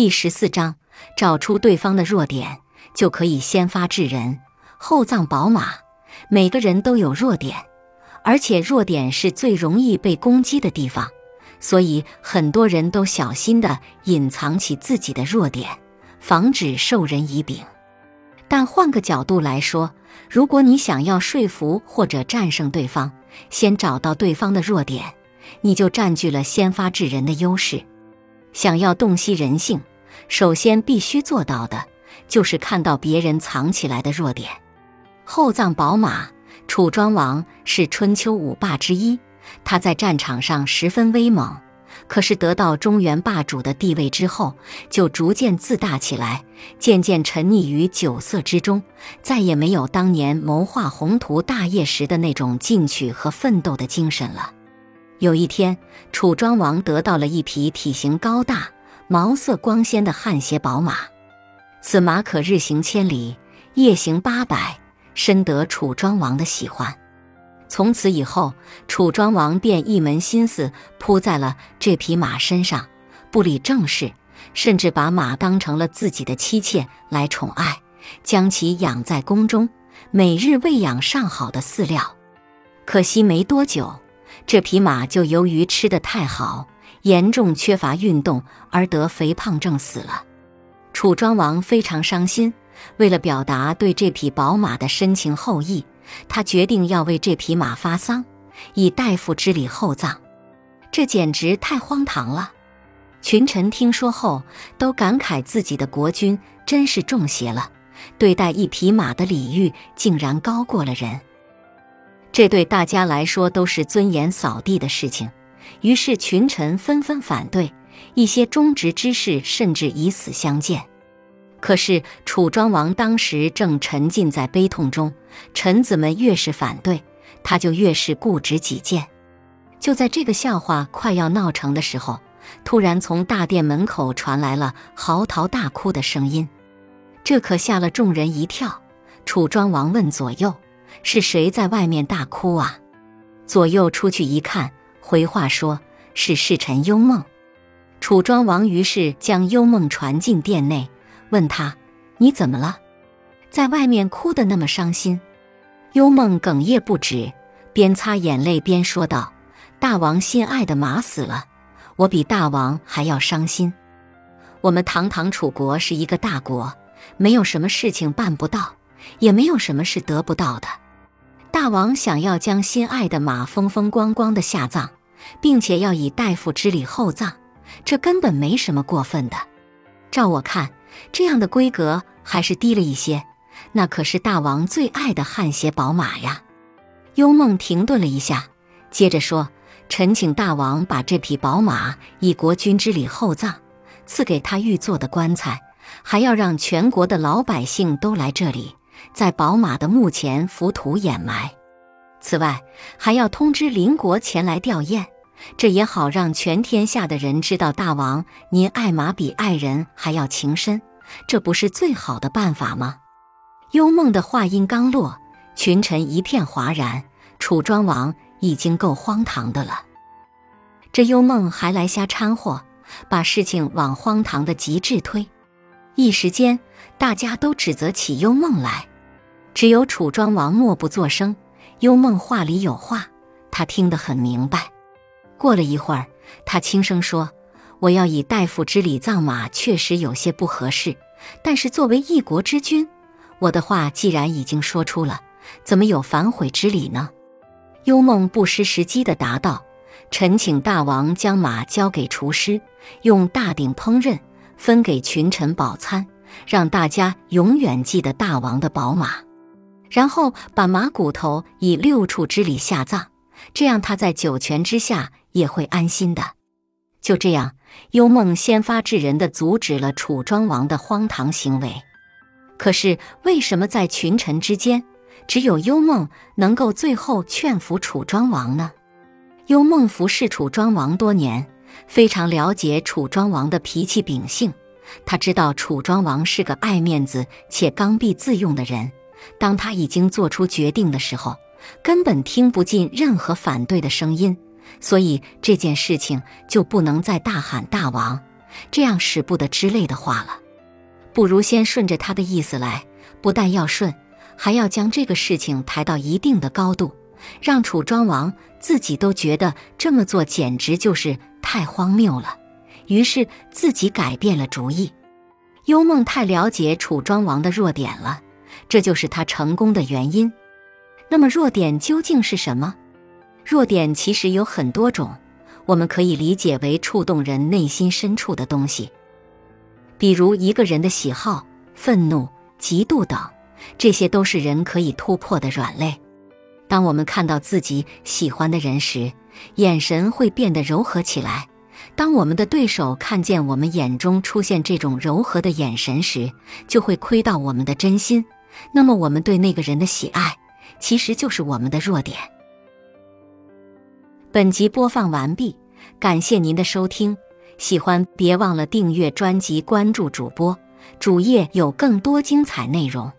第十四章，找出对方的弱点，就可以先发制人。厚葬宝马，每个人都有弱点，而且弱点是最容易被攻击的地方，所以很多人都小心的隐藏起自己的弱点，防止授人以柄。但换个角度来说，如果你想要说服或者战胜对方，先找到对方的弱点，你就占据了先发制人的优势。想要洞悉人性，首先必须做到的就是看到别人藏起来的弱点。厚葬宝马，楚庄王是春秋五霸之一，他在战场上十分威猛。可是得到中原霸主的地位之后，就逐渐自大起来，渐渐沉溺于酒色之中，再也没有当年谋划宏图大业时的那种进取和奋斗的精神了。有一天，楚庄王得到了一匹体型高大、毛色光鲜的汗血宝马，此马可日行千里，夜行八百。深得楚庄王的喜欢，从此以后，楚庄王便一门心思扑在了这匹马身上，不理政事，甚至把马当成了自己的妻妾来宠爱，将其养在宫中，每日喂养上好的饲料。可惜没多久，这匹马就由于吃得太好，严重缺乏运动而得肥胖症死了。楚庄王非常伤心。为了表达对这匹宝马的深情厚谊，他决定要为这匹马发丧，以大夫之礼厚葬。这简直太荒唐了！群臣听说后，都感慨自己的国君真是中邪了，对待一匹马的礼遇竟然高过了人。这对大家来说都是尊严扫地的事情，于是群臣纷纷反对，一些忠直之士甚至以死相见。可是楚庄王当时正沉浸在悲痛中，臣子们越是反对，他就越是固执己见。就在这个笑话快要闹成的时候，突然从大殿门口传来了嚎啕大哭的声音，这可吓了众人一跳。楚庄王问左右：“是谁在外面大哭啊？”左右出去一看，回话说：“是侍臣幽梦。”楚庄王于是将幽梦传进殿内。问他：“你怎么了？在外面哭得那么伤心？”幽梦哽咽不止，边擦眼泪边说道：“大王心爱的马死了，我比大王还要伤心。我们堂堂楚国是一个大国，没有什么事情办不到，也没有什么是得不到的。大王想要将心爱的马风风光光的下葬，并且要以大夫之礼厚葬，这根本没什么过分的。照我看。”这样的规格还是低了一些，那可是大王最爱的汗血宝马呀！幽梦停顿了一下，接着说：“臣请大王把这匹宝马以国君之礼厚葬，赐给他御座的棺材，还要让全国的老百姓都来这里，在宝马的墓前浮土掩埋。此外，还要通知邻国前来吊唁。”这也好让全天下的人知道，大王您爱马比爱人还要情深，这不是最好的办法吗？幽梦的话音刚落，群臣一片哗然。楚庄王已经够荒唐的了，这幽梦还来瞎掺和，把事情往荒唐的极致推。一时间，大家都指责起幽梦来，只有楚庄王默不作声。幽梦话里有话，他听得很明白。过了一会儿，他轻声说：“我要以大夫之礼葬马，确实有些不合适。但是作为一国之君，我的话既然已经说出了，怎么有反悔之理呢？”幽梦不失时机地答道：“臣请大王将马交给厨师，用大鼎烹饪，分给群臣饱餐，让大家永远记得大王的宝马。然后把马骨头以六畜之礼下葬，这样他在九泉之下。”也会安心的。就这样，幽梦先发制人的阻止了楚庄王的荒唐行为。可是，为什么在群臣之间，只有幽梦能够最后劝服楚庄王呢？幽梦服侍楚庄王多年，非常了解楚庄王的脾气秉性。他知道楚庄王是个爱面子且刚愎自用的人。当他已经做出决定的时候，根本听不进任何反对的声音。所以这件事情就不能再大喊大王，这样使不得之类的话了。不如先顺着他的意思来，不但要顺，还要将这个事情抬到一定的高度，让楚庄王自己都觉得这么做简直就是太荒谬了。于是自己改变了主意。幽梦太了解楚庄王的弱点了，这就是他成功的原因。那么弱点究竟是什么？弱点其实有很多种，我们可以理解为触动人内心深处的东西，比如一个人的喜好、愤怒、嫉妒等，这些都是人可以突破的软肋。当我们看到自己喜欢的人时，眼神会变得柔和起来；当我们的对手看见我们眼中出现这种柔和的眼神时，就会窥到我们的真心。那么，我们对那个人的喜爱，其实就是我们的弱点。本集播放完毕，感谢您的收听。喜欢别忘了订阅专辑、关注主播，主页有更多精彩内容。